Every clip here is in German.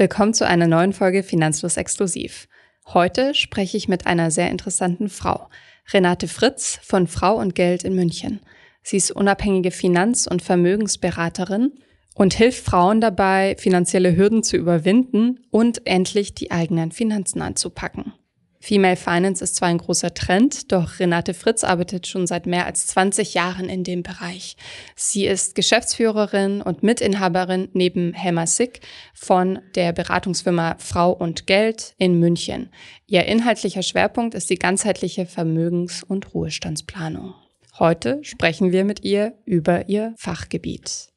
Willkommen zu einer neuen Folge Finanzlos Exklusiv. Heute spreche ich mit einer sehr interessanten Frau, Renate Fritz von Frau und Geld in München. Sie ist unabhängige Finanz- und Vermögensberaterin und hilft Frauen dabei, finanzielle Hürden zu überwinden und endlich die eigenen Finanzen anzupacken. Female Finance ist zwar ein großer Trend, doch Renate Fritz arbeitet schon seit mehr als 20 Jahren in dem Bereich. Sie ist Geschäftsführerin und Mitinhaberin neben Helma Sick von der Beratungsfirma Frau und Geld in München. Ihr inhaltlicher Schwerpunkt ist die ganzheitliche Vermögens- und Ruhestandsplanung. Heute sprechen wir mit ihr über ihr Fachgebiet.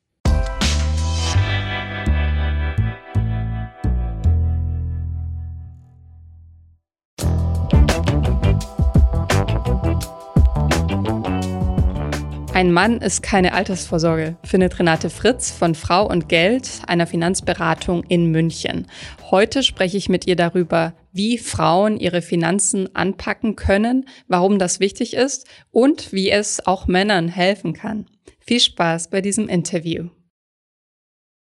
Ein Mann ist keine Altersvorsorge, findet Renate Fritz von Frau und Geld, einer Finanzberatung in München. Heute spreche ich mit ihr darüber, wie Frauen ihre Finanzen anpacken können, warum das wichtig ist und wie es auch Männern helfen kann. Viel Spaß bei diesem Interview.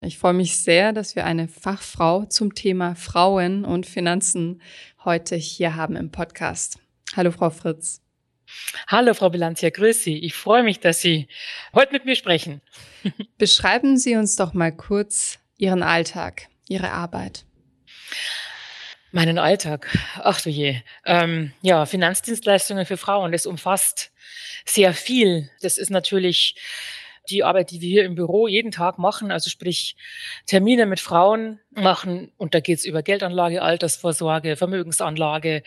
Ich freue mich sehr, dass wir eine Fachfrau zum Thema Frauen und Finanzen heute hier haben im Podcast. Hallo, Frau Fritz. Hallo, Frau Bilanzia, grüß Sie. Ich freue mich, dass Sie heute mit mir sprechen. Beschreiben Sie uns doch mal kurz Ihren Alltag, Ihre Arbeit. Meinen Alltag. Ach du je. Ähm, ja, Finanzdienstleistungen für Frauen, das umfasst sehr viel. Das ist natürlich die Arbeit, die wir hier im Büro jeden Tag machen, also sprich Termine mit Frauen machen. Und da geht es über Geldanlage, Altersvorsorge, Vermögensanlage,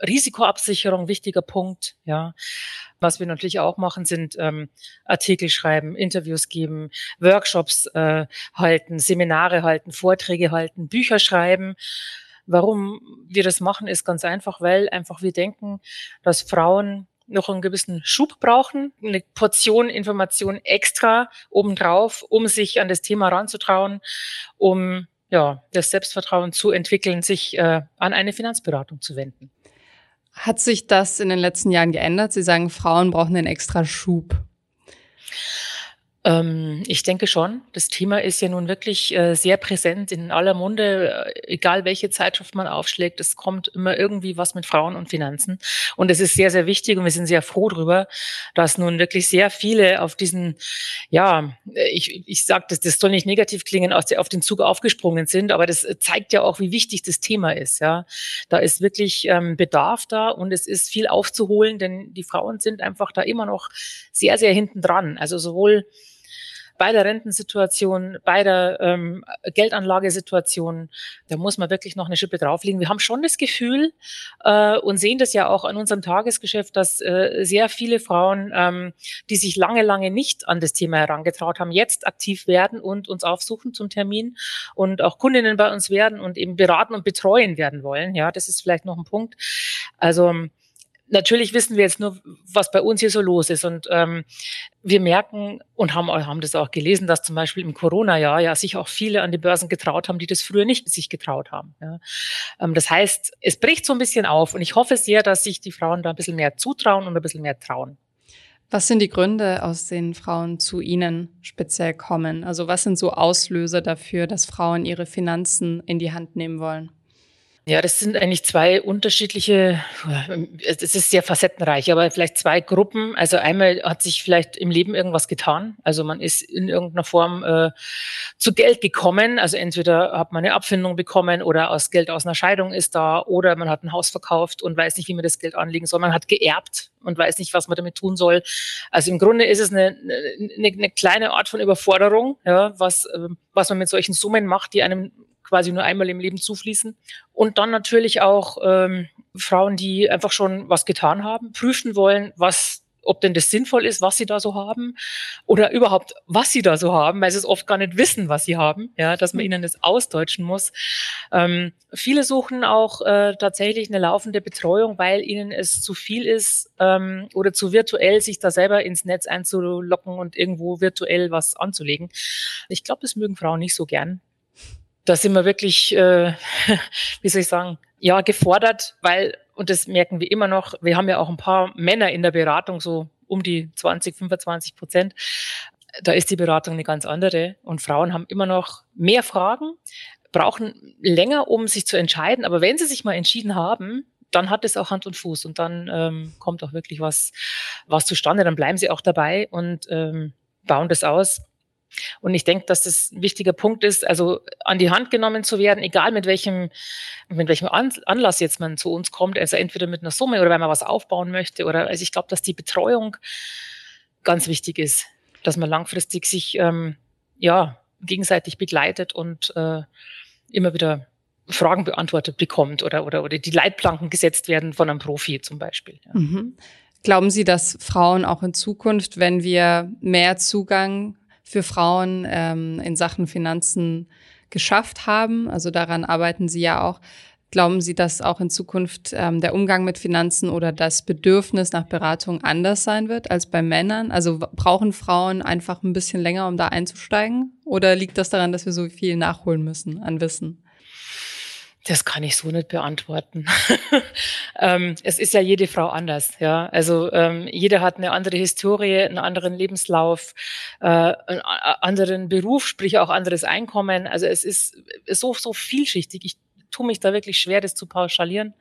Risikoabsicherung, wichtiger Punkt, ja. Was wir natürlich auch machen, sind ähm, Artikel schreiben, Interviews geben, Workshops äh, halten, Seminare halten, Vorträge halten, Bücher schreiben. Warum wir das machen, ist ganz einfach, weil einfach wir denken, dass Frauen noch einen gewissen Schub brauchen, eine Portion Information extra obendrauf, um sich an das Thema ranzutrauen, um ja, das Selbstvertrauen zu entwickeln, sich äh, an eine Finanzberatung zu wenden. Hat sich das in den letzten Jahren geändert? Sie sagen, Frauen brauchen einen extra Schub. Ähm, ich denke schon. Das Thema ist ja nun wirklich äh, sehr präsent in aller Munde, äh, egal welche Zeitschrift man aufschlägt. Es kommt immer irgendwie was mit Frauen und Finanzen. Und es ist sehr, sehr wichtig und wir sind sehr froh darüber, dass nun wirklich sehr viele auf diesen, ja, ich, ich sage, das, das soll nicht negativ klingen, aus der, auf den Zug aufgesprungen sind, aber das zeigt ja auch, wie wichtig das Thema ist. Ja, Da ist wirklich ähm, Bedarf da und es ist viel aufzuholen, denn die Frauen sind einfach da immer noch sehr, sehr hinten dran. Also sowohl bei der Rentensituation, bei der ähm, Geldanlagesituation, da muss man wirklich noch eine Schippe drauflegen. Wir haben schon das Gefühl äh, und sehen das ja auch an unserem Tagesgeschäft, dass äh, sehr viele Frauen, ähm, die sich lange, lange nicht an das Thema herangetraut haben, jetzt aktiv werden und uns aufsuchen zum Termin und auch Kundinnen bei uns werden und eben beraten und betreuen werden wollen. Ja, das ist vielleicht noch ein Punkt. Also natürlich wissen wir jetzt nur, was bei uns hier so los ist. Und ähm, wir merken und haben, haben das auch gelesen, dass zum Beispiel im Corona-Jahr ja sich auch viele an die Börsen getraut haben, die das früher nicht sich getraut haben. Ja. Ähm, das heißt, es bricht so ein bisschen auf und ich hoffe sehr, dass sich die Frauen da ein bisschen mehr zutrauen und ein bisschen mehr trauen. Was sind die Gründe, aus denen Frauen zu Ihnen speziell kommen? Also was sind so Auslöser dafür, dass Frauen ihre Finanzen in die Hand nehmen wollen? Ja, das sind eigentlich zwei unterschiedliche, es ist sehr facettenreich, aber vielleicht zwei Gruppen. Also einmal hat sich vielleicht im Leben irgendwas getan. Also man ist in irgendeiner Form äh, zu Geld gekommen. Also entweder hat man eine Abfindung bekommen oder aus Geld aus einer Scheidung ist da oder man hat ein Haus verkauft und weiß nicht, wie man das Geld anlegen soll. Man hat geerbt und weiß nicht, was man damit tun soll. Also im Grunde ist es eine, eine, eine kleine Art von Überforderung, ja, was, äh, was man mit solchen Summen macht, die einem quasi nur einmal im Leben zufließen. Und dann natürlich auch ähm, Frauen, die einfach schon was getan haben, prüfen wollen, was ob denn das sinnvoll ist, was sie da so haben oder überhaupt, was sie da so haben, weil sie es oft gar nicht wissen, was sie haben, ja, dass man mhm. ihnen das ausdeutschen muss. Ähm, viele suchen auch äh, tatsächlich eine laufende Betreuung, weil ihnen es zu viel ist ähm, oder zu virtuell, sich da selber ins Netz einzulocken und irgendwo virtuell was anzulegen. Ich glaube, das mögen Frauen nicht so gern da sind wir wirklich, äh, wie soll ich sagen, ja, gefordert, weil, und das merken wir immer noch, wir haben ja auch ein paar Männer in der Beratung, so um die 20, 25 Prozent. Da ist die Beratung eine ganz andere und Frauen haben immer noch mehr Fragen brauchen länger, um sich zu entscheiden. Aber wenn sie sich mal entschieden haben, dann hat es auch Hand und Fuß und dann ähm, kommt auch wirklich was, was zustande. Dann bleiben sie auch dabei und ähm, bauen das aus. Und ich denke, dass das ein wichtiger Punkt ist, also an die Hand genommen zu werden, egal mit welchem, mit welchem Anlass jetzt man zu uns kommt, also entweder mit einer Summe oder wenn man was aufbauen möchte oder, also ich glaube, dass die Betreuung ganz wichtig ist, dass man langfristig sich, ähm, ja, gegenseitig begleitet und äh, immer wieder Fragen beantwortet bekommt oder, oder, oder die Leitplanken gesetzt werden von einem Profi zum Beispiel. Ja. Mhm. Glauben Sie, dass Frauen auch in Zukunft, wenn wir mehr Zugang für Frauen ähm, in Sachen Finanzen geschafft haben, also daran arbeiten Sie ja auch, glauben Sie, dass auch in Zukunft ähm, der Umgang mit Finanzen oder das Bedürfnis nach Beratung anders sein wird als bei Männern? Also brauchen Frauen einfach ein bisschen länger, um da einzusteigen? Oder liegt das daran, dass wir so viel nachholen müssen an Wissen? Das kann ich so nicht beantworten. ähm, es ist ja jede Frau anders, ja. Also ähm, jeder hat eine andere Historie, einen anderen Lebenslauf, äh, einen anderen Beruf, sprich auch anderes Einkommen. Also es ist so so vielschichtig. Ich tue mich da wirklich schwer, das zu pauschalieren.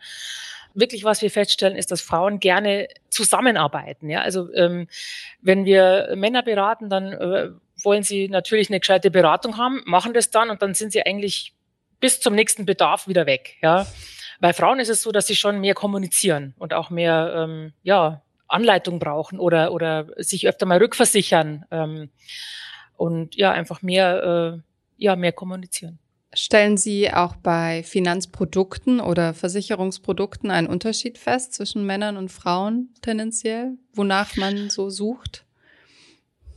Wirklich, was wir feststellen, ist, dass Frauen gerne zusammenarbeiten. Ja, also ähm, wenn wir Männer beraten, dann äh, wollen sie natürlich eine gescheite Beratung haben, machen das dann und dann sind sie eigentlich bis zum nächsten Bedarf wieder weg. Ja. Bei Frauen ist es so, dass sie schon mehr kommunizieren und auch mehr ähm, ja, Anleitung brauchen oder, oder sich öfter mal rückversichern ähm, und ja, einfach mehr, äh, ja, mehr kommunizieren. Stellen Sie auch bei Finanzprodukten oder Versicherungsprodukten einen Unterschied fest zwischen Männern und Frauen tendenziell, wonach man so sucht?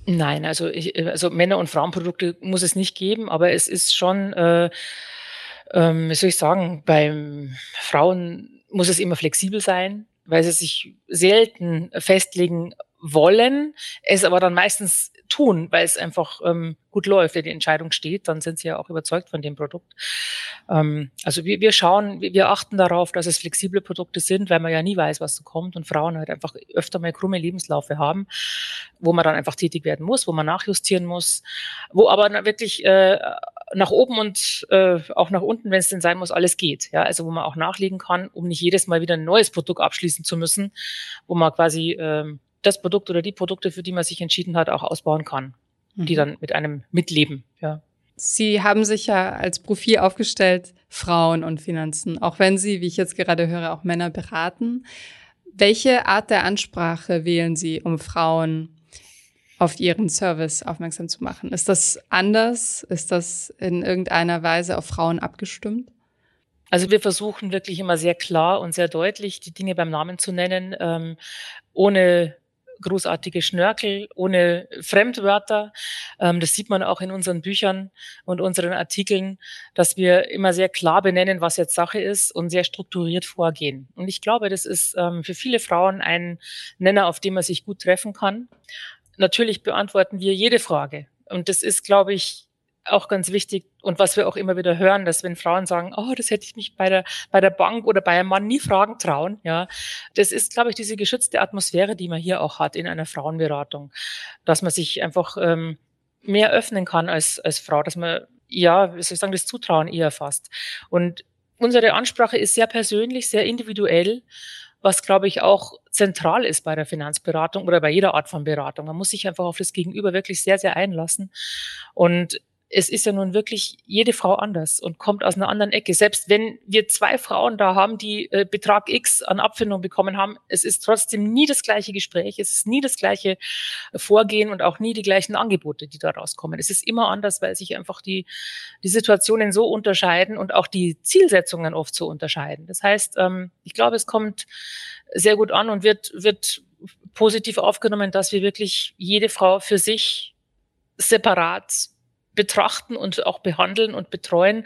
Nein, also, ich, also Männer- und Frauenprodukte muss es nicht geben, aber es ist schon äh, ähm, wie soll ich sagen, beim Frauen muss es immer flexibel sein, weil sie sich selten festlegen wollen, es aber dann meistens tun, weil es einfach ähm, gut läuft, wenn die Entscheidung steht, dann sind sie ja auch überzeugt von dem Produkt. Ähm, also wir, wir schauen, wir, achten darauf, dass es flexible Produkte sind, weil man ja nie weiß, was so kommt und Frauen halt einfach öfter mal krumme Lebenslaufe haben, wo man dann einfach tätig werden muss, wo man nachjustieren muss, wo aber wirklich äh, nach oben und äh, auch nach unten, wenn es denn sein muss, alles geht. Ja, also wo man auch nachlegen kann, um nicht jedes Mal wieder ein neues Produkt abschließen zu müssen, wo man quasi ähm, das Produkt oder die Produkte, für die man sich entschieden hat, auch ausbauen kann, mhm. die dann mit einem mitleben. Ja. Sie haben sich ja als Profil aufgestellt, Frauen und Finanzen, auch wenn Sie, wie ich jetzt gerade höre, auch Männer beraten. Welche Art der Ansprache wählen Sie, um Frauen auf Ihren Service aufmerksam zu machen? Ist das anders? Ist das in irgendeiner Weise auf Frauen abgestimmt? Also wir versuchen wirklich immer sehr klar und sehr deutlich die Dinge beim Namen zu nennen, ähm, ohne großartige Schnörkel, ohne Fremdwörter. Ähm, das sieht man auch in unseren Büchern und unseren Artikeln, dass wir immer sehr klar benennen, was jetzt Sache ist und sehr strukturiert vorgehen. Und ich glaube, das ist ähm, für viele Frauen ein Nenner, auf dem man sich gut treffen kann. Natürlich beantworten wir jede Frage. Und das ist, glaube ich, auch ganz wichtig und was wir auch immer wieder hören, dass wenn Frauen sagen, oh, das hätte ich mich bei der, bei der Bank oder bei einem Mann nie fragen trauen, ja, das ist, glaube ich, diese geschützte Atmosphäre, die man hier auch hat in einer Frauenberatung, dass man sich einfach ähm, mehr öffnen kann als, als Frau, dass man, ja, wie soll ich sagen, das Zutrauen eher fasst. Und unsere Ansprache ist sehr persönlich, sehr individuell was, glaube ich, auch zentral ist bei der Finanzberatung oder bei jeder Art von Beratung. Man muss sich einfach auf das Gegenüber wirklich sehr, sehr einlassen. Und es ist ja nun wirklich jede Frau anders und kommt aus einer anderen Ecke. Selbst wenn wir zwei Frauen da haben, die äh, Betrag X an Abfindung bekommen haben, es ist trotzdem nie das gleiche Gespräch, es ist nie das gleiche Vorgehen und auch nie die gleichen Angebote, die da rauskommen. Es ist immer anders, weil sich einfach die, die Situationen so unterscheiden und auch die Zielsetzungen oft so unterscheiden. Das heißt, ähm, ich glaube, es kommt sehr gut an und wird, wird positiv aufgenommen, dass wir wirklich jede Frau für sich separat betrachten und auch behandeln und betreuen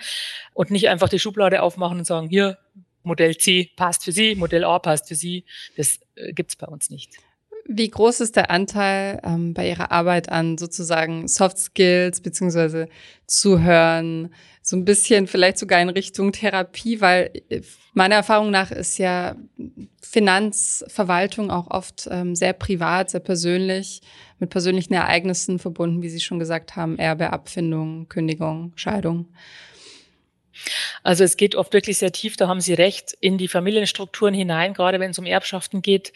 und nicht einfach die Schublade aufmachen und sagen, hier, Modell C passt für Sie, Modell A passt für Sie. Das äh, gibt's bei uns nicht. Wie groß ist der Anteil ähm, bei Ihrer Arbeit an sozusagen Soft Skills beziehungsweise Zuhören, so ein bisschen vielleicht sogar in Richtung Therapie, weil äh, meiner Erfahrung nach ist ja Finanzverwaltung auch oft ähm, sehr privat, sehr persönlich, mit persönlichen Ereignissen verbunden, wie Sie schon gesagt haben, Erbe, Abfindung, Kündigung, Scheidung. Also es geht oft wirklich sehr tief, da haben Sie recht, in die Familienstrukturen hinein, gerade wenn es um Erbschaften geht.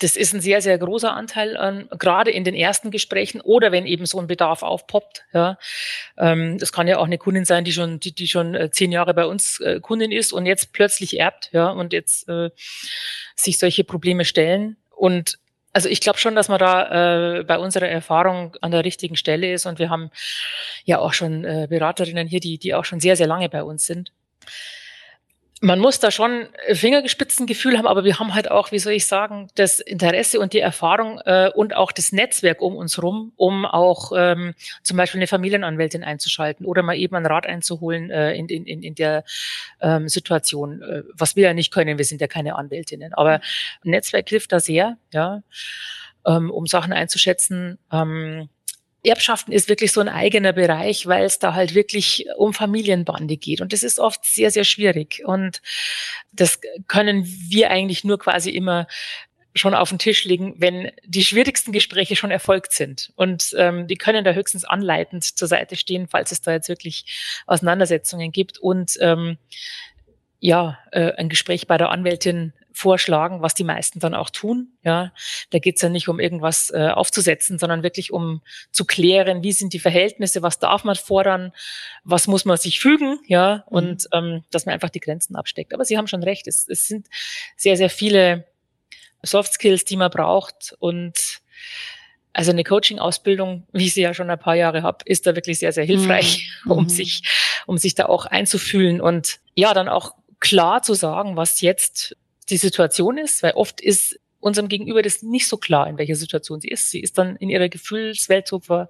Das ist ein sehr, sehr großer Anteil, an, gerade in den ersten Gesprächen oder wenn eben so ein Bedarf aufpoppt. Ja. Ähm, das kann ja auch eine Kundin sein, die schon, die, die schon äh, zehn Jahre bei uns äh, Kundin ist und jetzt plötzlich erbt ja, und jetzt äh, sich solche Probleme stellen. Und also ich glaube schon, dass man da äh, bei unserer Erfahrung an der richtigen Stelle ist und wir haben ja auch schon äh, Beraterinnen hier, die, die auch schon sehr, sehr lange bei uns sind man muss da schon Fingergespitzengefühl haben, aber wir haben halt auch, wie soll ich sagen, das Interesse und die Erfahrung äh, und auch das Netzwerk um uns rum, um auch ähm, zum Beispiel eine Familienanwältin einzuschalten oder mal eben einen Rat einzuholen äh, in, in, in der ähm, Situation, äh, was wir ja nicht können, wir sind ja keine Anwältinnen. Aber Netzwerk hilft da sehr, ja, ähm, um Sachen einzuschätzen. Ähm, Erbschaften ist wirklich so ein eigener Bereich, weil es da halt wirklich um Familienbande geht. Und das ist oft sehr, sehr schwierig. Und das können wir eigentlich nur quasi immer schon auf den Tisch legen, wenn die schwierigsten Gespräche schon erfolgt sind. Und ähm, die können da höchstens anleitend zur Seite stehen, falls es da jetzt wirklich Auseinandersetzungen gibt. Und ähm, ja, äh, ein Gespräch bei der Anwältin vorschlagen, was die meisten dann auch tun. Ja, da geht's ja nicht um irgendwas äh, aufzusetzen, sondern wirklich um zu klären, wie sind die Verhältnisse, was darf man fordern, was muss man sich fügen, ja, mhm. und ähm, dass man einfach die Grenzen absteckt. Aber Sie haben schon recht, es, es sind sehr, sehr viele Soft Skills, die man braucht und also eine Coaching-Ausbildung, wie ich sie ja schon ein paar Jahre habe, ist da wirklich sehr, sehr hilfreich, mhm. um sich, um sich da auch einzufühlen und ja, dann auch klar zu sagen, was jetzt die Situation ist, weil oft ist unserem Gegenüber das nicht so klar, in welcher Situation sie ist. Sie ist dann in ihrer Gefühlswelt so ver,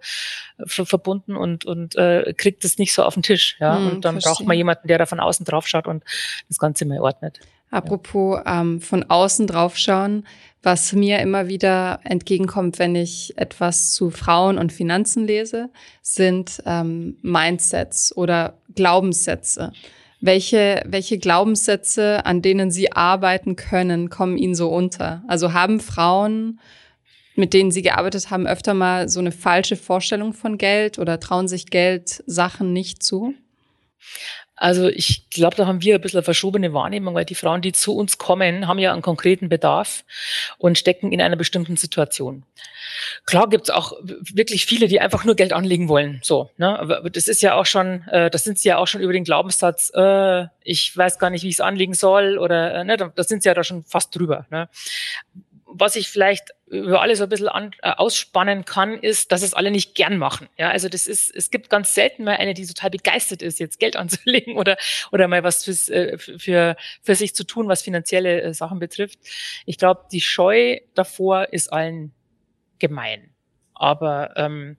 ver, verbunden und, und äh, kriegt es nicht so auf den Tisch. Ja? Hm, und dann verstehe. braucht man jemanden, der da von außen drauf schaut und das Ganze mal ordnet. Apropos ähm, von außen draufschauen, was mir immer wieder entgegenkommt, wenn ich etwas zu Frauen und Finanzen lese, sind ähm, Mindsets oder Glaubenssätze. Welche, welche Glaubenssätze, an denen Sie arbeiten können, kommen Ihnen so unter? Also haben Frauen, mit denen Sie gearbeitet haben, öfter mal so eine falsche Vorstellung von Geld oder trauen sich Geld Sachen nicht zu? Also ich glaube, da haben wir ein bisschen verschobene Wahrnehmung, weil die Frauen, die zu uns kommen, haben ja einen konkreten Bedarf und stecken in einer bestimmten Situation. Klar gibt's auch wirklich viele, die einfach nur Geld anlegen wollen. So, ne? Aber das ist ja auch schon, äh, das sind sie ja auch schon über den Glaubenssatz, äh, ich weiß gar nicht, wie ich es anlegen soll, oder äh, ne, da sind sie ja da schon fast drüber. Ne? Was ich vielleicht über alle so ein bisschen an, äh, ausspannen kann, ist, dass es alle nicht gern machen. Ja, also das ist, es gibt ganz selten mal eine, die total begeistert ist, jetzt Geld anzulegen oder, oder mal was fürs, äh, für, für sich zu tun, was finanzielle äh, Sachen betrifft. Ich glaube, die Scheu davor ist allen gemein. Aber ähm,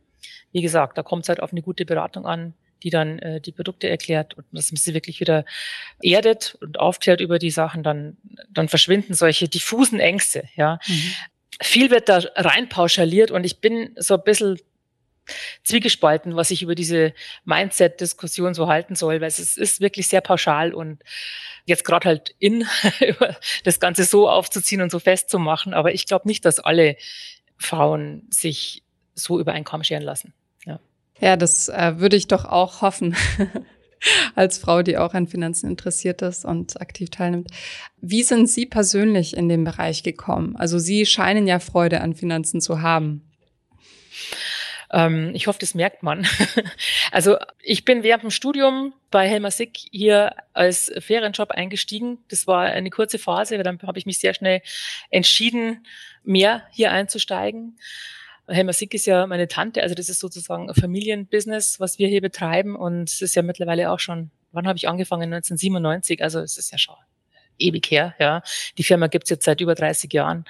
wie gesagt, da kommt es halt auf eine gute Beratung an, die dann äh, die Produkte erklärt und dass man sie wirklich wieder erdet und aufklärt über die Sachen, dann, dann verschwinden solche diffusen Ängste. Ja. Mhm. Viel wird da rein pauschaliert und ich bin so ein bisschen zwiegespalten, was ich über diese Mindset-Diskussion so halten soll, weil es ist wirklich sehr pauschal und jetzt gerade halt in, das Ganze so aufzuziehen und so festzumachen. Aber ich glaube nicht, dass alle Frauen sich so über einen Kamm scheren lassen. Ja, das äh, würde ich doch auch hoffen. als Frau, die auch an Finanzen interessiert ist und aktiv teilnimmt. Wie sind Sie persönlich in den Bereich gekommen? Also Sie scheinen ja Freude an Finanzen zu haben. Ähm, ich hoffe, das merkt man. also ich bin während dem Studium bei Helmer Sick hier als Ferienjob eingestiegen. Das war eine kurze Phase, dann habe ich mich sehr schnell entschieden, mehr hier einzusteigen. Helmer Sick ist ja meine Tante, also das ist sozusagen ein Familienbusiness, was wir hier betreiben und es ist ja mittlerweile auch schon, wann habe ich angefangen? 1997, also es ist ja schon ewig her, ja. Die Firma gibt's jetzt seit über 30 Jahren.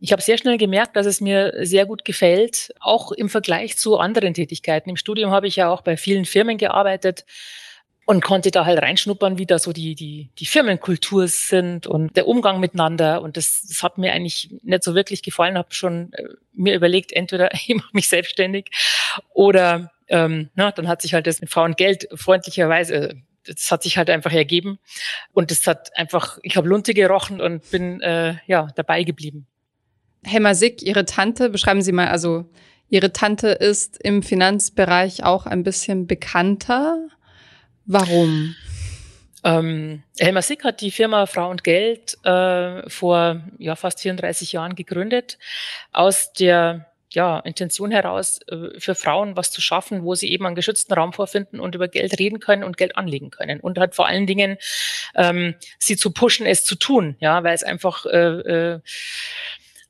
Ich habe sehr schnell gemerkt, dass es mir sehr gut gefällt, auch im Vergleich zu anderen Tätigkeiten. Im Studium habe ich ja auch bei vielen Firmen gearbeitet, und konnte da halt reinschnuppern, wie da so die, die, die Firmenkultur sind und der Umgang miteinander. Und das, das hat mir eigentlich nicht so wirklich gefallen. Habe schon äh, mir überlegt, entweder ich mache mich selbstständig oder ähm, na, dann hat sich halt das mit Frauen Geld freundlicherweise, das hat sich halt einfach ergeben. Und das hat einfach, ich habe Lunte gerochen und bin äh, ja dabei geblieben. Helma Sick, Ihre Tante, beschreiben Sie mal, also Ihre Tante ist im Finanzbereich auch ein bisschen bekannter. Warum? Ähm, Helmer Sick hat die Firma Frau und Geld äh, vor ja, fast 34 Jahren gegründet, aus der ja, Intention heraus, äh, für Frauen was zu schaffen, wo sie eben einen geschützten Raum vorfinden und über Geld reden können und Geld anlegen können. Und hat vor allen Dingen ähm, sie zu pushen, es zu tun, ja, weil es einfach äh, äh,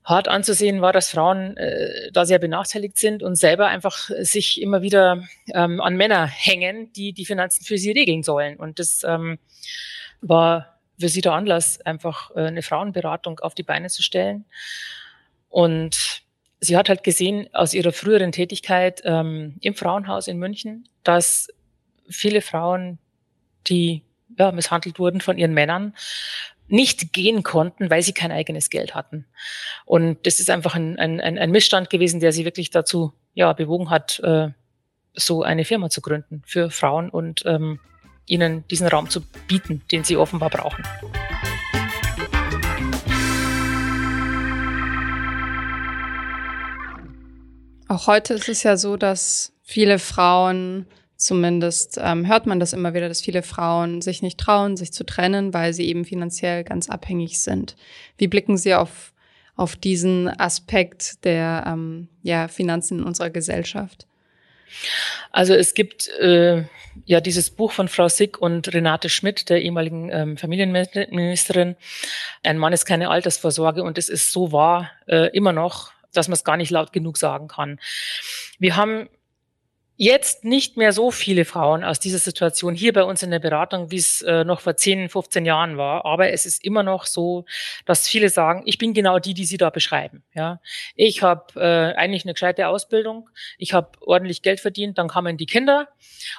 hart anzusehen war, dass Frauen äh, da sehr benachteiligt sind und selber einfach sich immer wieder ähm, an Männer hängen, die die Finanzen für sie regeln sollen. Und das ähm, war für sie der Anlass, einfach äh, eine Frauenberatung auf die Beine zu stellen. Und sie hat halt gesehen aus ihrer früheren Tätigkeit ähm, im Frauenhaus in München, dass viele Frauen, die ja, misshandelt wurden von ihren Männern, nicht gehen konnten, weil sie kein eigenes Geld hatten. Und das ist einfach ein, ein, ein Missstand gewesen, der sie wirklich dazu ja, bewogen hat, äh, so eine Firma zu gründen für Frauen und ähm, ihnen diesen Raum zu bieten, den sie offenbar brauchen. Auch heute ist es ja so, dass viele Frauen Zumindest ähm, hört man das immer wieder, dass viele Frauen sich nicht trauen, sich zu trennen, weil sie eben finanziell ganz abhängig sind. Wie blicken Sie auf, auf diesen Aspekt der ähm, ja, Finanzen in unserer Gesellschaft? Also es gibt äh, ja dieses Buch von Frau Sick und Renate Schmidt, der ehemaligen ähm, Familienministerin. Ein Mann ist keine Altersvorsorge und es ist so wahr äh, immer noch, dass man es gar nicht laut genug sagen kann. Wir haben jetzt nicht mehr so viele Frauen aus dieser Situation hier bei uns in der Beratung, wie es äh, noch vor 10, 15 Jahren war. Aber es ist immer noch so, dass viele sagen, ich bin genau die, die Sie da beschreiben. Ja, ich habe äh, eigentlich eine gescheite Ausbildung, ich habe ordentlich Geld verdient, dann kamen die Kinder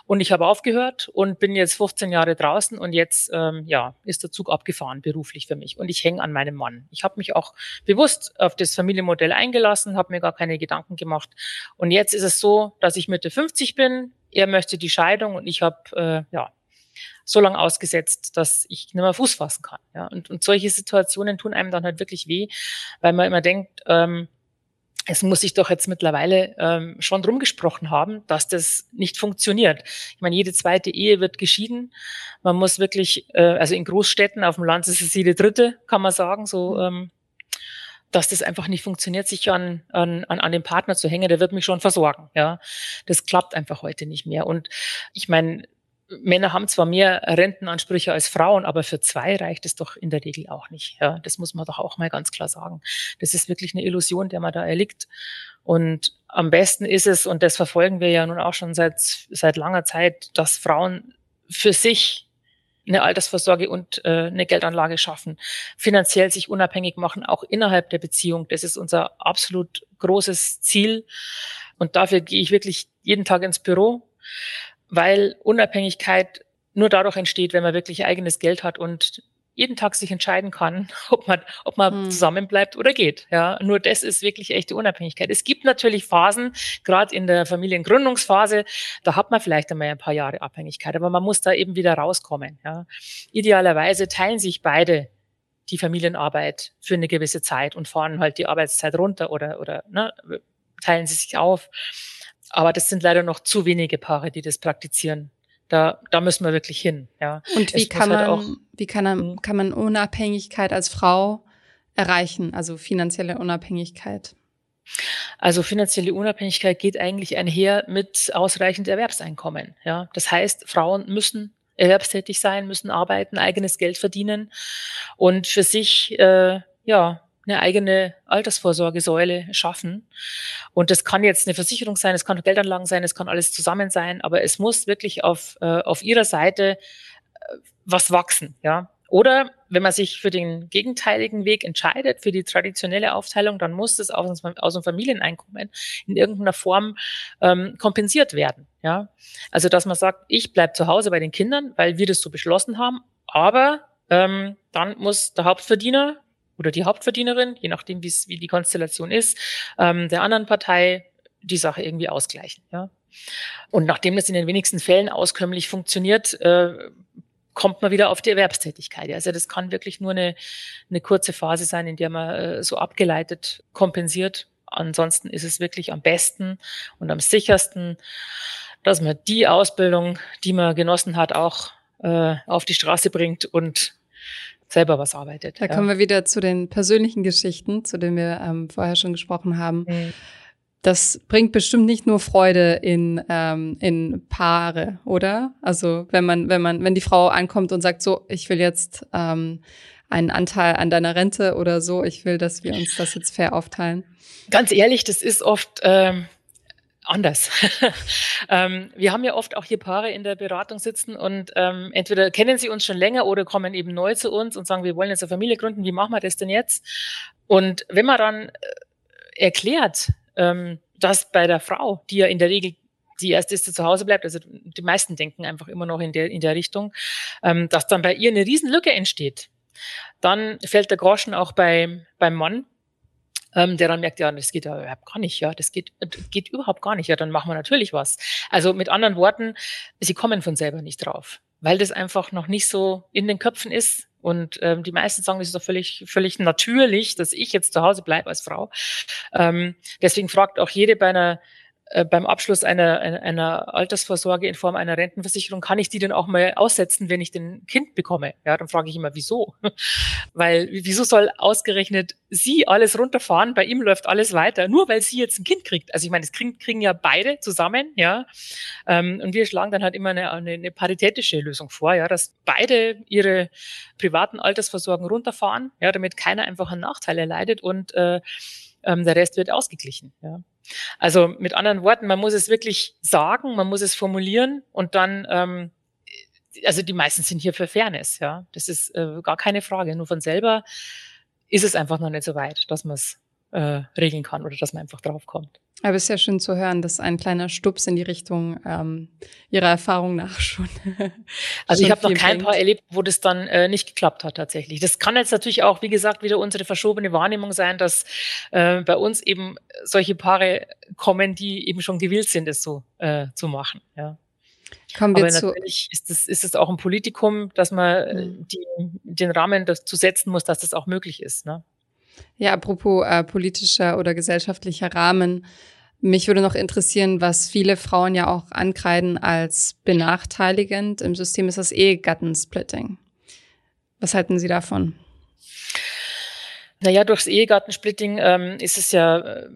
und ich habe aufgehört und bin jetzt 15 Jahre draußen und jetzt ähm, ja ist der Zug abgefahren beruflich für mich und ich hänge an meinem Mann. Ich habe mich auch bewusst auf das Familienmodell eingelassen, habe mir gar keine Gedanken gemacht und jetzt ist es so, dass ich Mitte 50 bin, er möchte die Scheidung und ich habe äh, ja so lange ausgesetzt, dass ich nicht mehr Fuß fassen kann. Ja? Und, und solche Situationen tun einem dann halt wirklich weh, weil man immer denkt, ähm, es muss sich doch jetzt mittlerweile ähm, schon drum gesprochen haben, dass das nicht funktioniert. Ich meine, jede zweite Ehe wird geschieden. Man muss wirklich, äh, also in Großstädten, auf dem Land ist es jede dritte, kann man sagen, so, mhm. ähm, dass das einfach nicht funktioniert, sich an, an, an den Partner zu hängen, der wird mich schon versorgen. Ja, das klappt einfach heute nicht mehr. Und ich meine, Männer haben zwar mehr Rentenansprüche als Frauen, aber für zwei reicht es doch in der Regel auch nicht. Ja, das muss man doch auch mal ganz klar sagen. Das ist wirklich eine Illusion, der man da erliegt. Und am besten ist es, und das verfolgen wir ja nun auch schon seit, seit langer Zeit, dass Frauen für sich eine Altersvorsorge und äh, eine Geldanlage schaffen, finanziell sich unabhängig machen, auch innerhalb der Beziehung. Das ist unser absolut großes Ziel. Und dafür gehe ich wirklich jeden Tag ins Büro weil Unabhängigkeit nur dadurch entsteht, wenn man wirklich eigenes Geld hat und jeden Tag sich entscheiden kann, ob man, ob man hm. zusammenbleibt oder geht. Ja, nur das ist wirklich echte Unabhängigkeit. Es gibt natürlich Phasen, gerade in der Familiengründungsphase, da hat man vielleicht einmal ein paar Jahre Abhängigkeit, aber man muss da eben wieder rauskommen. Ja. Idealerweise teilen sich beide die Familienarbeit für eine gewisse Zeit und fahren halt die Arbeitszeit runter oder, oder ne, teilen sie sich auf. Aber das sind leider noch zu wenige Paare, die das praktizieren. Da, da müssen wir wirklich hin. Ja. Und wie kann, halt man, auch, wie kann man, hm? kann man Unabhängigkeit als Frau erreichen, also finanzielle Unabhängigkeit? Also finanzielle Unabhängigkeit geht eigentlich einher mit ausreichend Erwerbseinkommen. Ja, das heißt, Frauen müssen erwerbstätig sein, müssen arbeiten, eigenes Geld verdienen und für sich äh, ja eine eigene Altersvorsorgesäule schaffen. Und das kann jetzt eine Versicherung sein, es kann Geldanlagen sein, es kann alles zusammen sein, aber es muss wirklich auf, äh, auf ihrer Seite äh, was wachsen, ja. Oder wenn man sich für den gegenteiligen Weg entscheidet, für die traditionelle Aufteilung, dann muss das aus, aus dem Familieneinkommen in irgendeiner Form ähm, kompensiert werden. Ja? Also dass man sagt, ich bleib zu Hause bei den Kindern, weil wir das so beschlossen haben, aber ähm, dann muss der Hauptverdiener oder die Hauptverdienerin, je nachdem, wie die Konstellation ist, ähm, der anderen Partei die Sache irgendwie ausgleichen. Ja? Und nachdem das in den wenigsten Fällen auskömmlich funktioniert, äh, kommt man wieder auf die Erwerbstätigkeit. Also das kann wirklich nur eine, eine kurze Phase sein, in der man äh, so abgeleitet kompensiert. Ansonsten ist es wirklich am besten und am sichersten, dass man die Ausbildung, die man genossen hat, auch äh, auf die Straße bringt und selber was arbeitet. Da ja. kommen wir wieder zu den persönlichen Geschichten, zu denen wir ähm, vorher schon gesprochen haben. Mhm. Das bringt bestimmt nicht nur Freude in, ähm, in Paare, oder? Also wenn man, wenn man, wenn die Frau ankommt und sagt, so, ich will jetzt ähm, einen Anteil an deiner Rente oder so, ich will, dass wir uns das jetzt fair aufteilen. Ganz ehrlich, das ist oft ähm, anders. ähm, wir haben ja oft auch hier Paare in der Beratung sitzen und ähm, entweder kennen sie uns schon länger oder kommen eben neu zu uns und sagen, wir wollen jetzt eine Familie gründen, wie machen wir das denn jetzt? Und wenn man dann äh, erklärt, ähm, dass bei der Frau, die ja in der Regel die erste ist, die zu Hause bleibt, also die meisten denken einfach immer noch in der, in der Richtung, ähm, dass dann bei ihr eine Riesenlücke entsteht. Dann fällt der Groschen auch bei, beim Mann, ähm, der dann merkt, ja, das geht ja überhaupt gar nicht, ja, das geht, geht überhaupt gar nicht, ja, dann machen wir natürlich was. Also mit anderen Worten, sie kommen von selber nicht drauf, weil das einfach noch nicht so in den Köpfen ist. Und ähm, die meisten sagen, das ist doch völlig, völlig natürlich, dass ich jetzt zu Hause bleibe als Frau. Ähm, deswegen fragt auch jede bei einer äh, beim Abschluss einer, einer Altersvorsorge in Form einer Rentenversicherung, kann ich die denn auch mal aussetzen, wenn ich den Kind bekomme? Ja, dann frage ich immer, wieso? weil, wieso soll ausgerechnet sie alles runterfahren? Bei ihm läuft alles weiter, nur weil sie jetzt ein Kind kriegt. Also ich meine, das kriegen, kriegen ja beide zusammen, ja. Ähm, und wir schlagen dann halt immer eine, eine, eine paritätische Lösung vor, ja, dass beide ihre privaten Altersvorsorgen runterfahren, ja, damit keiner einfach einen Nachteil erleidet und äh, ähm, der Rest wird ausgeglichen, ja. Also mit anderen Worten, man muss es wirklich sagen, man muss es formulieren und dann, ähm, also die meisten sind hier für Fairness, ja. Das ist äh, gar keine Frage. Nur von selber ist es einfach noch nicht so weit, dass man es äh, regeln kann oder dass man einfach drauf kommt. Aber es ist ja schön zu hören, dass ein kleiner Stups in die Richtung ähm, Ihrer Erfahrung nach schon. also schon ich habe noch kein bringt. Paar erlebt, wo das dann äh, nicht geklappt hat tatsächlich. Das kann jetzt natürlich auch, wie gesagt, wieder unsere verschobene Wahrnehmung sein, dass äh, bei uns eben solche Paare kommen, die eben schon gewillt sind, es so äh, zu machen. Ja. Kommen wir Aber zu natürlich ist es, ist es auch ein Politikum, dass man mhm. die, den Rahmen dazu setzen muss, dass das auch möglich ist. Ne? Ja, apropos äh, politischer oder gesellschaftlicher Rahmen. Mich würde noch interessieren, was viele Frauen ja auch ankreiden als benachteiligend im System ist das Ehegattensplitting. Was halten Sie davon? Naja, durchs Ehegattensplitting ähm, ist es ja äh,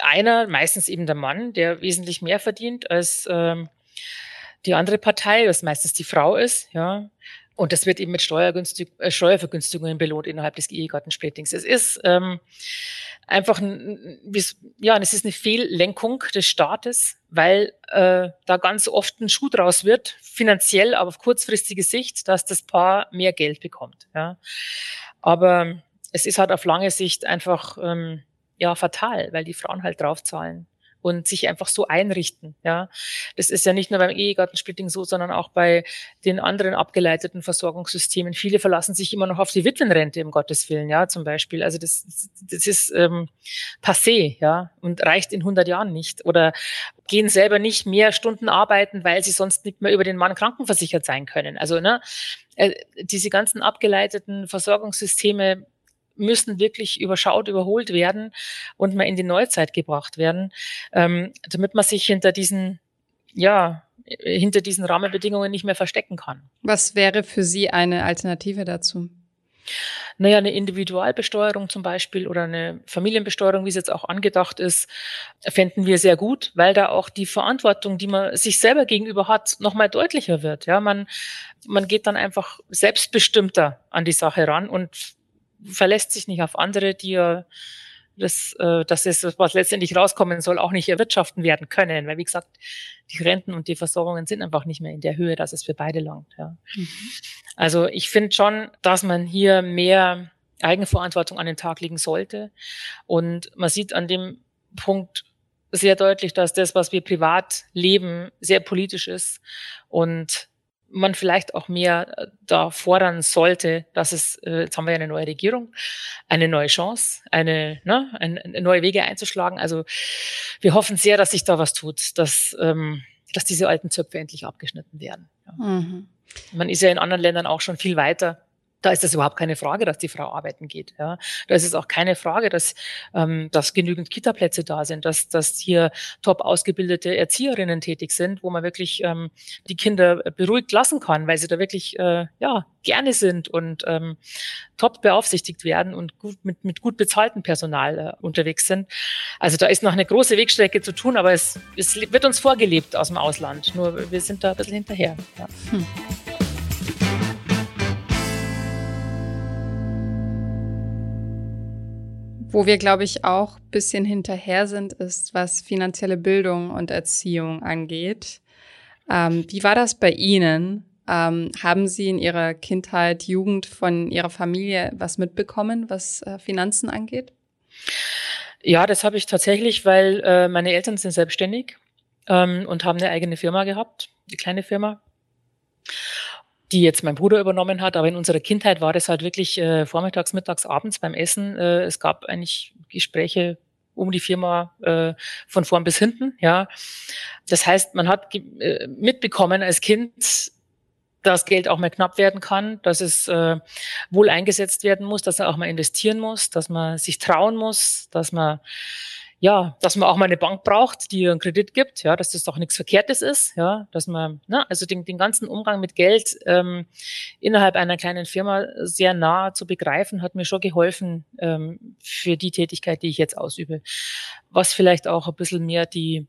einer, meistens eben der Mann, der wesentlich mehr verdient als ähm, die andere Partei, was meistens die Frau ist, ja. Und das wird eben mit äh, Steuervergünstigungen belohnt innerhalb des Ehegattensplittings. Es ist ähm, einfach ein, ja, es ist eine Fehllenkung des Staates, weil äh, da ganz oft ein Schuh draus wird, finanziell, aber auf kurzfristige Sicht, dass das Paar mehr Geld bekommt. Ja. Aber es ist halt auf lange Sicht einfach ähm, ja fatal, weil die Frauen halt draufzahlen und sich einfach so einrichten. Ja, das ist ja nicht nur beim Ehegattensplitting so, sondern auch bei den anderen abgeleiteten Versorgungssystemen. Viele verlassen sich immer noch auf die Witwenrente, um Gottes Willen, ja, zum Beispiel. Also das, das ist ähm, passé, ja, und reicht in 100 Jahren nicht. Oder gehen selber nicht mehr Stunden arbeiten, weil sie sonst nicht mehr über den Mann krankenversichert sein können. Also ne, äh, diese ganzen abgeleiteten Versorgungssysteme müssen wirklich überschaut, überholt werden und mal in die Neuzeit gebracht werden, ähm, damit man sich hinter diesen, ja, hinter diesen Rahmenbedingungen nicht mehr verstecken kann. Was wäre für Sie eine Alternative dazu? Naja, eine Individualbesteuerung zum Beispiel oder eine Familienbesteuerung, wie es jetzt auch angedacht ist, fänden wir sehr gut, weil da auch die Verantwortung, die man sich selber gegenüber hat, nochmal deutlicher wird. Ja, man, man geht dann einfach selbstbestimmter an die Sache ran und verlässt sich nicht auf andere, die ja das, äh, das ist, was letztendlich rauskommen soll, auch nicht erwirtschaften werden können. Weil, wie gesagt, die Renten und die Versorgungen sind einfach nicht mehr in der Höhe, dass es für beide langt. Ja. Mhm. Also ich finde schon, dass man hier mehr Eigenverantwortung an den Tag legen sollte. Und man sieht an dem Punkt sehr deutlich, dass das, was wir privat leben, sehr politisch ist und man vielleicht auch mehr äh, da fordern sollte, dass es, äh, jetzt haben wir ja eine neue Regierung, eine neue Chance, eine, ne, eine, eine neue Wege einzuschlagen. Also wir hoffen sehr, dass sich da was tut, dass, ähm, dass diese alten Zöpfe endlich abgeschnitten werden. Ja. Mhm. Man ist ja in anderen Ländern auch schon viel weiter. Da ist es überhaupt keine Frage, dass die Frau arbeiten geht. Ja. Da ist es auch keine Frage, dass, ähm, dass genügend Kitaplätze da sind, dass, dass hier top ausgebildete Erzieherinnen tätig sind, wo man wirklich ähm, die Kinder beruhigt lassen kann, weil sie da wirklich äh, ja, gerne sind und ähm, top beaufsichtigt werden und gut, mit, mit gut bezahltem Personal äh, unterwegs sind. Also da ist noch eine große Wegstrecke zu tun, aber es, es wird uns vorgelebt aus dem Ausland. Nur wir sind da ein bisschen hinterher. Ja. Hm. Wo wir, glaube ich, auch ein bisschen hinterher sind, ist, was finanzielle Bildung und Erziehung angeht. Ähm, wie war das bei Ihnen? Ähm, haben Sie in Ihrer Kindheit, Jugend von Ihrer Familie was mitbekommen, was äh, Finanzen angeht? Ja, das habe ich tatsächlich, weil äh, meine Eltern sind selbstständig ähm, und haben eine eigene Firma gehabt, eine kleine Firma die jetzt mein Bruder übernommen hat. Aber in unserer Kindheit war das halt wirklich äh, vormittags, mittags, abends beim Essen. Äh, es gab eigentlich Gespräche um die Firma äh, von vorn bis hinten. Ja, das heißt, man hat äh, mitbekommen als Kind, dass Geld auch mal knapp werden kann, dass es äh, wohl eingesetzt werden muss, dass man auch mal investieren muss, dass man sich trauen muss, dass man ja, dass man auch mal eine Bank braucht, die einen Kredit gibt, ja, dass das doch nichts Verkehrtes ist, ja, dass man, ne, also den, den ganzen Umgang mit Geld ähm, innerhalb einer kleinen Firma sehr nah zu begreifen, hat mir schon geholfen ähm, für die Tätigkeit, die ich jetzt ausübe. Was vielleicht auch ein bisschen mehr die,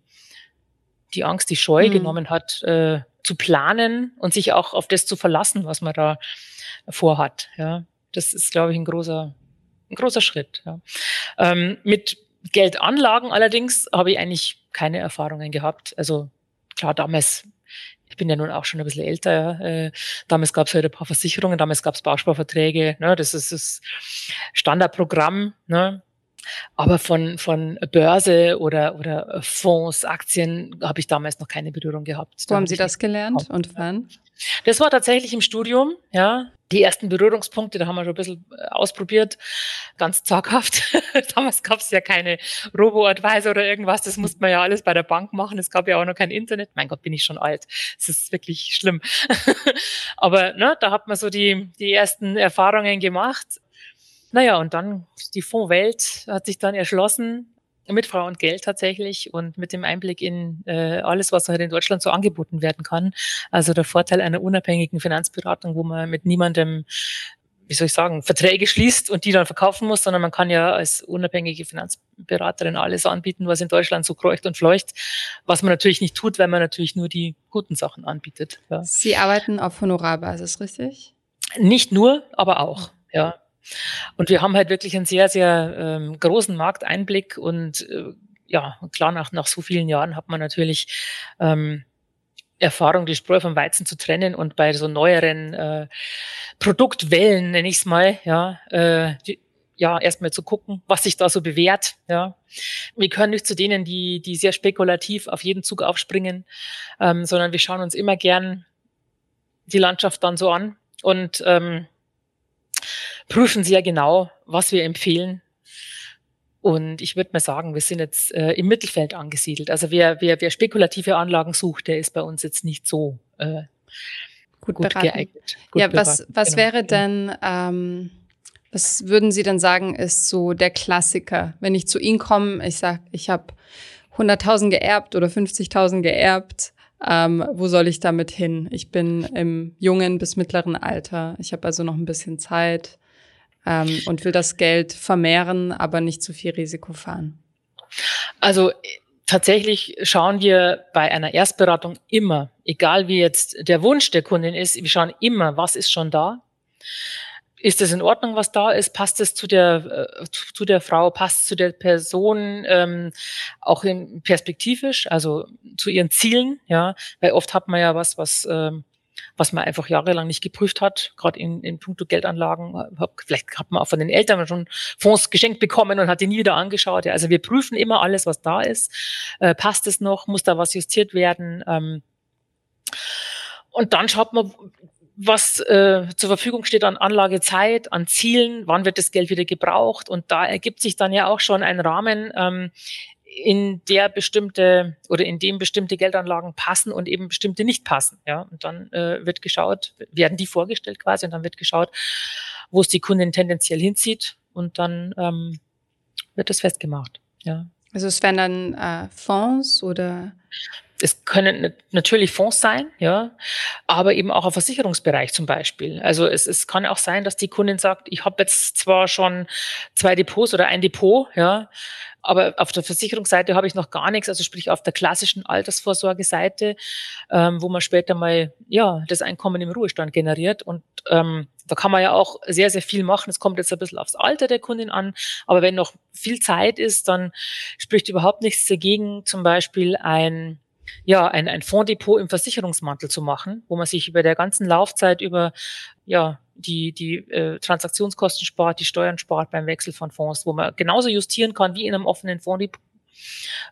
die Angst, die Scheu mhm. genommen hat, äh, zu planen und sich auch auf das zu verlassen, was man da vorhat. Ja, das ist, glaube ich, ein großer, ein großer Schritt. Ja. Ähm, mit Geldanlagen allerdings habe ich eigentlich keine Erfahrungen gehabt. Also klar, damals, ich bin ja nun auch schon ein bisschen älter, äh, damals gab es halt ein paar Versicherungen, damals gab es Bausparverträge, ne, das ist das Standardprogramm, ne, aber von, von Börse oder, oder Fonds, Aktien habe ich damals noch keine Berührung gehabt. Wo haben Sie das gelernt und wann? Das war tatsächlich im Studium, ja. Die ersten Berührungspunkte, da haben wir schon ein bisschen äh, ausprobiert, ganz zaghaft. Damals gab es ja keine Robo-Advisor oder irgendwas, das musste man ja alles bei der Bank machen. Es gab ja auch noch kein Internet. Mein Gott, bin ich schon alt. Es ist wirklich schlimm. Aber ne, da hat man so die, die ersten Erfahrungen gemacht. Naja, und dann die Fondswelt hat sich dann erschlossen mit Frau und Geld tatsächlich und mit dem Einblick in äh, alles, was halt in Deutschland so angeboten werden kann. Also der Vorteil einer unabhängigen Finanzberatung, wo man mit niemandem wie soll ich sagen, Verträge schließt und die dann verkaufen muss, sondern man kann ja als unabhängige Finanzberaterin alles anbieten, was in Deutschland so kreucht und fleucht, was man natürlich nicht tut, weil man natürlich nur die guten Sachen anbietet. Ja. Sie arbeiten auf Honorarbasis, richtig? Nicht nur, aber auch, ja. Und wir haben halt wirklich einen sehr, sehr ähm, großen Markteinblick und äh, ja, klar, nach, nach so vielen Jahren hat man natürlich ähm, Erfahrung, die Spreu vom Weizen zu trennen und bei so neueren äh, Produktwellen, nenne ich es mal, ja, äh, die, ja, erstmal zu gucken, was sich da so bewährt, ja. Wir können nicht zu denen, die, die sehr spekulativ auf jeden Zug aufspringen, ähm, sondern wir schauen uns immer gern die Landschaft dann so an und ähm, prüfen sehr genau, was wir empfehlen. Und ich würde mal sagen, wir sind jetzt äh, im Mittelfeld angesiedelt. Also wer, wer, wer spekulative Anlagen sucht, der ist bei uns jetzt nicht so äh, gut, gut geeignet. Gut ja, beraten. was, was genau. wäre denn, ähm, was würden Sie denn sagen, ist so der Klassiker? Wenn ich zu Ihnen komme, ich sage, ich habe 100.000 geerbt oder 50.000 geerbt, ähm, wo soll ich damit hin? Ich bin im jungen bis mittleren Alter. Ich habe also noch ein bisschen Zeit ähm, und will das Geld vermehren, aber nicht zu viel Risiko fahren? Also tatsächlich schauen wir bei einer Erstberatung immer, egal wie jetzt der Wunsch der Kundin ist, wir schauen immer, was ist schon da. Ist es in Ordnung, was da ist? Passt es zu der, äh, zu der Frau? Passt es zu der Person ähm, auch in, perspektivisch, also zu ihren Zielen? Ja, weil oft hat man ja was, was ähm, was man einfach jahrelang nicht geprüft hat, gerade in, in puncto Geldanlagen. Vielleicht hat man auch von den Eltern schon Fonds geschenkt bekommen und hat die nie wieder angeschaut. Ja, also wir prüfen immer alles, was da ist. Äh, passt es noch? Muss da was justiert werden? Ähm, und dann schaut man, was äh, zur Verfügung steht an Anlagezeit, an Zielen, wann wird das Geld wieder gebraucht. Und da ergibt sich dann ja auch schon ein Rahmen, ähm, in der bestimmte oder in dem bestimmte Geldanlagen passen und eben bestimmte nicht passen. Ja, und dann äh, wird geschaut, werden die vorgestellt quasi und dann wird geschaut, wo es die Kundin tendenziell hinzieht und dann ähm, wird das festgemacht. Ja. Also es werden dann äh, Fonds oder es können natürlich Fonds sein, ja, aber eben auch ein Versicherungsbereich zum Beispiel. Also es, es kann auch sein, dass die Kundin sagt, ich habe jetzt zwar schon zwei Depots oder ein Depot, ja, aber auf der Versicherungsseite habe ich noch gar nichts, also sprich auf der klassischen Altersvorsorgeseite, ähm, wo man später mal ja das Einkommen im Ruhestand generiert. Und ähm, da kann man ja auch sehr, sehr viel machen. Es kommt jetzt ein bisschen aufs Alter der Kundin an, aber wenn noch viel Zeit ist, dann spricht überhaupt nichts dagegen, zum Beispiel ein ja, ein, ein Fonddepot im Versicherungsmantel zu machen, wo man sich über der ganzen Laufzeit über ja, die, die äh, Transaktionskosten spart, die Steuern spart beim Wechsel von Fonds, wo man genauso justieren kann wie in einem offenen Fonddepot,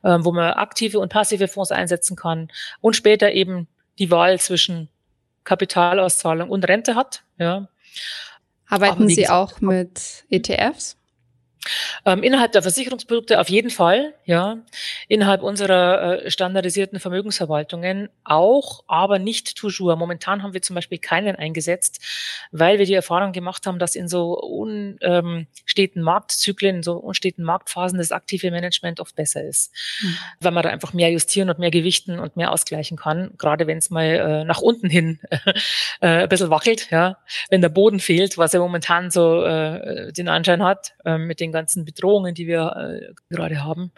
äh, wo man aktive und passive Fonds einsetzen kann und später eben die Wahl zwischen Kapitalauszahlung und Rente hat. Ja. Arbeiten Sie auch mit ETFs? Ähm, innerhalb der Versicherungsprodukte auf jeden Fall, ja. Innerhalb unserer äh, standardisierten Vermögensverwaltungen auch, aber nicht toujours. Momentan haben wir zum Beispiel keinen eingesetzt, weil wir die Erfahrung gemacht haben, dass in so unsteten ähm, Marktzyklen, so unsteten Marktphasen das aktive Management oft besser ist. Mhm. Weil man da einfach mehr justieren und mehr gewichten und mehr ausgleichen kann, gerade wenn es mal äh, nach unten hin äh, ein bisschen wackelt, ja. Wenn der Boden fehlt, was er momentan so äh, den Anschein hat, äh, mit den den ganzen Bedrohungen, die wir äh, gerade haben.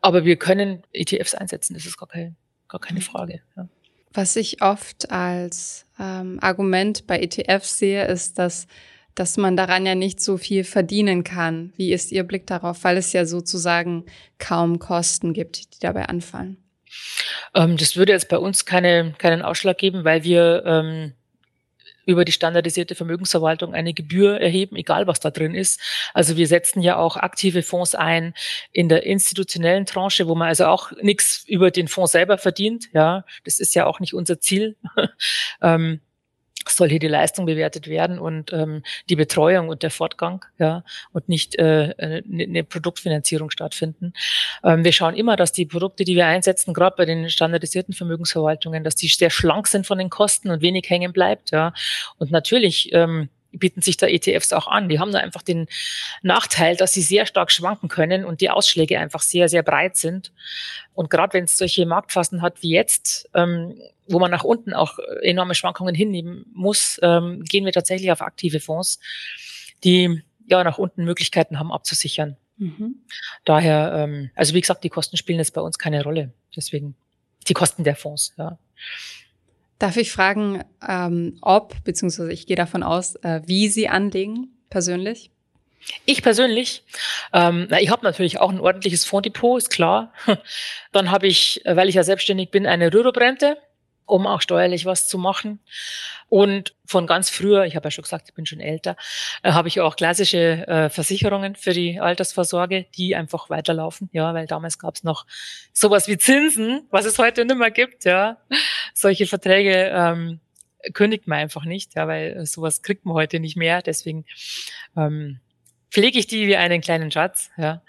Aber wir können ETFs einsetzen, das ist gar, kein, gar keine mhm. Frage. Ja. Was ich oft als ähm, Argument bei ETFs sehe, ist, dass dass man daran ja nicht so viel verdienen kann. Wie ist Ihr Blick darauf, weil es ja sozusagen kaum Kosten gibt, die dabei anfallen? Ähm, das würde jetzt bei uns keine, keinen Ausschlag geben, weil wir ähm, über die standardisierte Vermögensverwaltung eine Gebühr erheben, egal was da drin ist. Also wir setzen ja auch aktive Fonds ein in der institutionellen Tranche, wo man also auch nichts über den Fonds selber verdient. Ja, das ist ja auch nicht unser Ziel. ähm, soll hier die Leistung bewertet werden und ähm, die Betreuung und der Fortgang, ja, und nicht äh, eine, eine Produktfinanzierung stattfinden. Ähm, wir schauen immer, dass die Produkte, die wir einsetzen, gerade bei den standardisierten Vermögensverwaltungen, dass die sehr schlank sind von den Kosten und wenig hängen bleibt, ja. Und natürlich ähm, bieten sich da ETFs auch an. Die haben da einfach den Nachteil, dass sie sehr stark schwanken können und die Ausschläge einfach sehr, sehr breit sind. Und gerade wenn es solche Marktphasen hat wie jetzt, ähm, wo man nach unten auch enorme Schwankungen hinnehmen muss, ähm, gehen wir tatsächlich auf aktive Fonds, die ja nach unten Möglichkeiten haben abzusichern. Mhm. Daher, ähm, also wie gesagt, die Kosten spielen jetzt bei uns keine Rolle. Deswegen die Kosten der Fonds, ja. Darf ich fragen, ähm, ob, beziehungsweise ich gehe davon aus, äh, wie Sie anlegen, persönlich? Ich persönlich, ähm, na, ich habe natürlich auch ein ordentliches Fonddepot, ist klar. Dann habe ich, äh, weil ich ja selbstständig bin, eine Rürup-Rente um auch steuerlich was zu machen. Und von ganz früher, ich habe ja schon gesagt, ich bin schon älter, äh, habe ich auch klassische äh, Versicherungen für die Altersvorsorge, die einfach weiterlaufen. Ja, weil damals gab es noch sowas wie Zinsen, was es heute nicht mehr gibt. Ja, solche Verträge ähm, kündigt man einfach nicht, ja, weil sowas kriegt man heute nicht mehr. Deswegen ähm, pflege ich die wie einen kleinen Schatz, ja,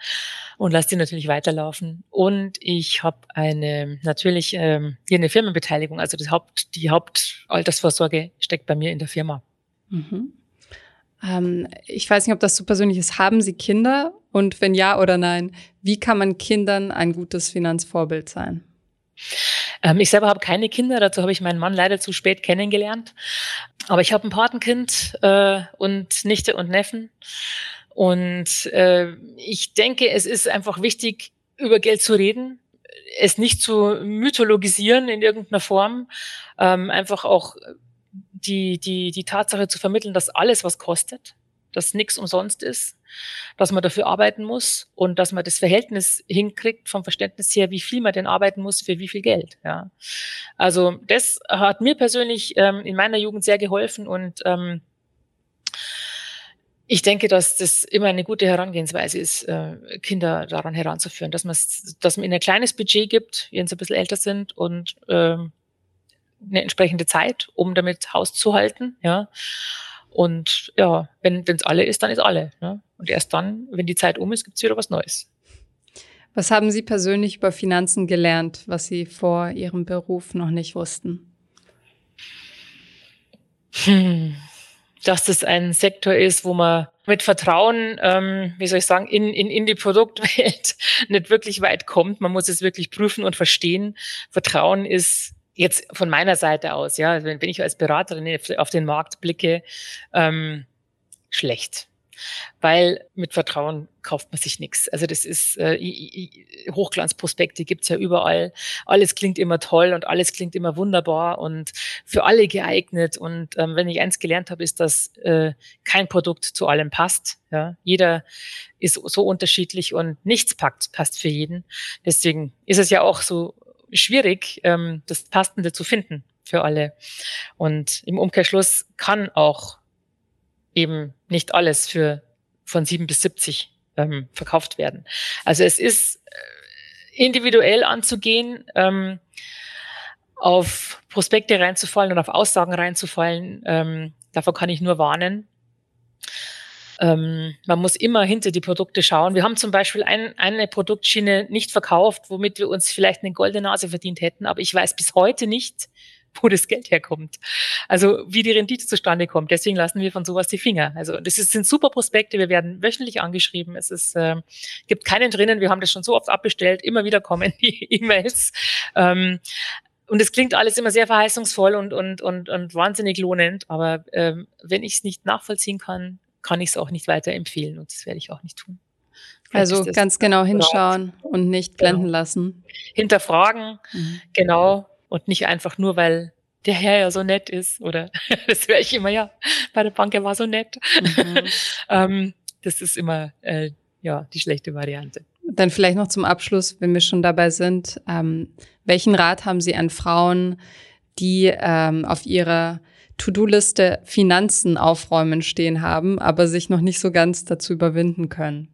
und lasse die natürlich weiterlaufen. Und ich habe eine natürlich ähm, hier eine Firmenbeteiligung, also das Haupt, die Hauptaltersvorsorge steckt bei mir in der Firma. Mhm. Ähm, ich weiß nicht, ob das so persönlich ist. Haben Sie Kinder? Und wenn ja oder nein, wie kann man Kindern ein gutes Finanzvorbild sein? Ähm, ich selber habe keine Kinder, dazu habe ich meinen Mann leider zu spät kennengelernt. Aber ich habe ein Patenkind äh, und Nichte und Neffen. Und äh, ich denke, es ist einfach wichtig, über Geld zu reden, es nicht zu mythologisieren in irgendeiner Form, ähm, einfach auch die, die, die Tatsache zu vermitteln, dass alles was kostet, dass nichts umsonst ist, dass man dafür arbeiten muss und dass man das Verhältnis hinkriegt vom Verständnis her, wie viel man denn arbeiten muss für wie viel Geld. Ja. Also das hat mir persönlich ähm, in meiner Jugend sehr geholfen und ähm, ich denke, dass das immer eine gute Herangehensweise ist, äh, Kinder daran heranzuführen, dass man dass man ihnen ein kleines Budget gibt, wenn sie ein bisschen älter sind und ähm, eine entsprechende Zeit, um damit Haus zu halten, ja. Und ja, wenn es alle ist, dann ist alle. Ne? Und erst dann, wenn die Zeit um ist, gibt es wieder was Neues. Was haben Sie persönlich über Finanzen gelernt, was Sie vor Ihrem Beruf noch nicht wussten? Hm. Dass das ein Sektor ist, wo man mit Vertrauen, ähm, wie soll ich sagen, in, in, in die Produktwelt nicht wirklich weit kommt. Man muss es wirklich prüfen und verstehen. Vertrauen ist jetzt von meiner Seite aus, ja, wenn, wenn ich als Beraterin auf den Markt blicke, ähm, schlecht weil mit Vertrauen kauft man sich nichts. Also das ist äh, Hochglanzprospekte gibt's ja überall. Alles klingt immer toll und alles klingt immer wunderbar und für alle geeignet. Und ähm, wenn ich eins gelernt habe, ist, dass äh, kein Produkt zu allem passt. Ja? Jeder ist so unterschiedlich und nichts packt, passt für jeden. Deswegen ist es ja auch so schwierig, ähm, das Passende zu finden für alle. Und im Umkehrschluss kann auch eben nicht alles für von sieben bis 70 ähm, verkauft werden. Also es ist äh, individuell anzugehen, ähm, auf Prospekte reinzufallen und auf Aussagen reinzufallen. Ähm, davon kann ich nur warnen. Ähm, man muss immer hinter die Produkte schauen. Wir haben zum Beispiel ein, eine Produktschiene nicht verkauft, womit wir uns vielleicht eine goldene Nase verdient hätten, aber ich weiß bis heute nicht, wo das Geld herkommt. Also wie die Rendite zustande kommt. Deswegen lassen wir von sowas die Finger. Also das ist, sind super Prospekte. Wir werden wöchentlich angeschrieben. Es ist, äh, gibt keinen drinnen. Wir haben das schon so oft abbestellt. Immer wieder kommen die E-Mails. Ähm, und es klingt alles immer sehr verheißungsvoll und, und, und, und wahnsinnig lohnend. Aber ähm, wenn ich es nicht nachvollziehen kann, kann ich es auch nicht weiterempfehlen. Und das werde ich auch nicht tun. Also ganz genau hinschauen und nicht blenden genau. lassen. Hinterfragen, mhm. genau und nicht einfach nur, weil der Herr ja so nett ist oder das höre ich immer, ja, bei der Bank, er war so nett. Mhm. ähm, das ist immer äh, ja die schlechte Variante. Dann vielleicht noch zum Abschluss, wenn wir schon dabei sind, ähm, welchen Rat haben Sie an Frauen, die ähm, auf ihrer To-Do-Liste Finanzen aufräumen stehen haben, aber sich noch nicht so ganz dazu überwinden können?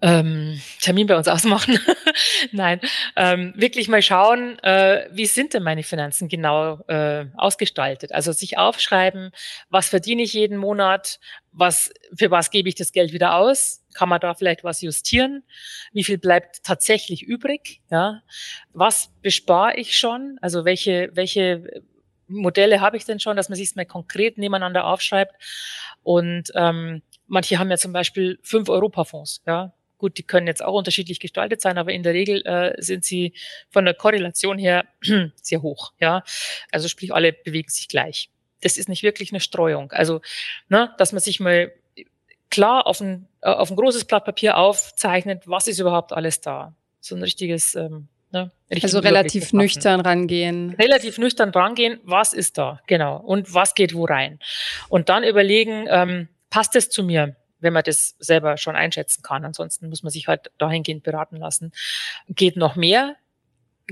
Ähm, Termin bei uns ausmachen. Nein, ähm, wirklich mal schauen, äh, wie sind denn meine Finanzen genau äh, ausgestaltet? Also sich aufschreiben, was verdiene ich jeden Monat, was für was gebe ich das Geld wieder aus? Kann man da vielleicht was justieren? Wie viel bleibt tatsächlich übrig? Ja, was bespare ich schon? Also welche welche Modelle habe ich denn schon, dass man sich mal konkret nebeneinander aufschreibt? Und ähm, manche haben ja zum Beispiel fünf Europafonds, ja, Gut, die können jetzt auch unterschiedlich gestaltet sein, aber in der Regel äh, sind sie von der Korrelation her sehr hoch. Ja, also sprich, alle bewegen sich gleich. Das ist nicht wirklich eine Streuung. Also, ne, dass man sich mal klar auf ein, äh, auf ein großes Blatt Papier aufzeichnet, was ist überhaupt alles da. So ein richtiges ähm, Ne, also relativ nüchtern rangehen. Relativ nüchtern rangehen, was ist da, genau, und was geht wo rein. Und dann überlegen, ähm, passt es zu mir? Wenn man das selber schon einschätzen kann. Ansonsten muss man sich halt dahingehend beraten lassen. Geht noch mehr?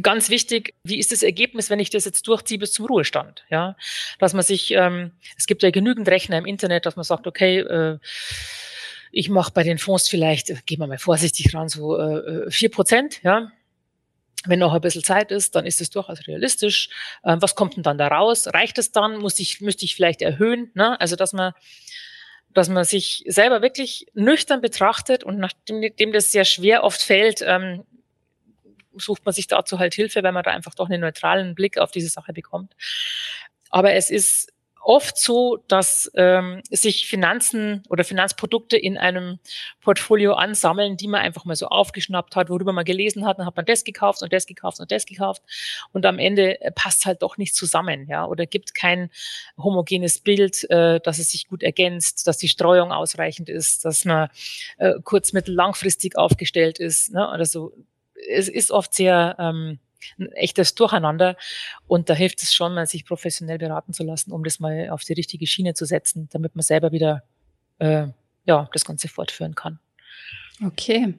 Ganz wichtig, wie ist das Ergebnis, wenn ich das jetzt durchziehe bis zum Ruhestand? Ja, dass man sich, ähm, es gibt ja genügend Rechner im Internet, dass man sagt, okay, äh, ich mache bei den Fonds vielleicht, äh, gehen wir mal vorsichtig ran, so äh, vier Prozent, ja, wenn noch ein bisschen Zeit ist, dann ist es durchaus realistisch. Ähm, was kommt denn dann da raus? Reicht es dann? Muss ich, müsste ich vielleicht erhöhen? Ne? Also, dass man dass man sich selber wirklich nüchtern betrachtet und nachdem das sehr schwer oft fällt, ähm, sucht man sich dazu halt Hilfe, weil man da einfach doch einen neutralen Blick auf diese Sache bekommt. Aber es ist oft so, dass ähm, sich Finanzen oder Finanzprodukte in einem Portfolio ansammeln, die man einfach mal so aufgeschnappt hat, worüber man gelesen hat, dann hat man das gekauft und das gekauft und das gekauft und am Ende äh, passt halt doch nicht zusammen, ja, oder gibt kein homogenes Bild, äh, dass es sich gut ergänzt, dass die Streuung ausreichend ist, dass man äh, kurz-, mittel-, langfristig aufgestellt ist, ne, oder so. Es ist oft sehr ähm, ein echtes Durcheinander. Und da hilft es schon, mal sich professionell beraten zu lassen, um das mal auf die richtige Schiene zu setzen, damit man selber wieder äh, ja, das Ganze fortführen kann. Okay,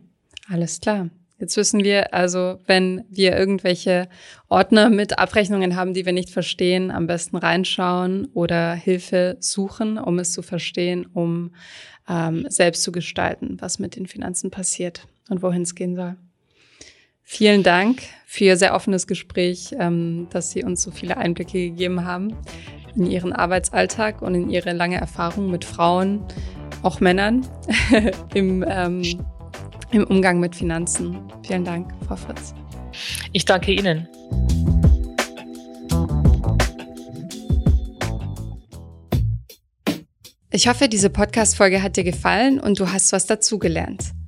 alles klar. Jetzt wissen wir also, wenn wir irgendwelche Ordner mit Abrechnungen haben, die wir nicht verstehen, am besten reinschauen oder Hilfe suchen, um es zu verstehen, um ähm, selbst zu gestalten, was mit den Finanzen passiert und wohin es gehen soll. Vielen Dank für Ihr sehr offenes Gespräch, ähm, dass Sie uns so viele Einblicke gegeben haben in Ihren Arbeitsalltag und in Ihre lange Erfahrung mit Frauen, auch Männern im, ähm, im Umgang mit Finanzen. Vielen Dank, Frau Fritz. Ich danke Ihnen. Ich hoffe, diese Podcast-Folge hat dir gefallen und du hast was dazugelernt.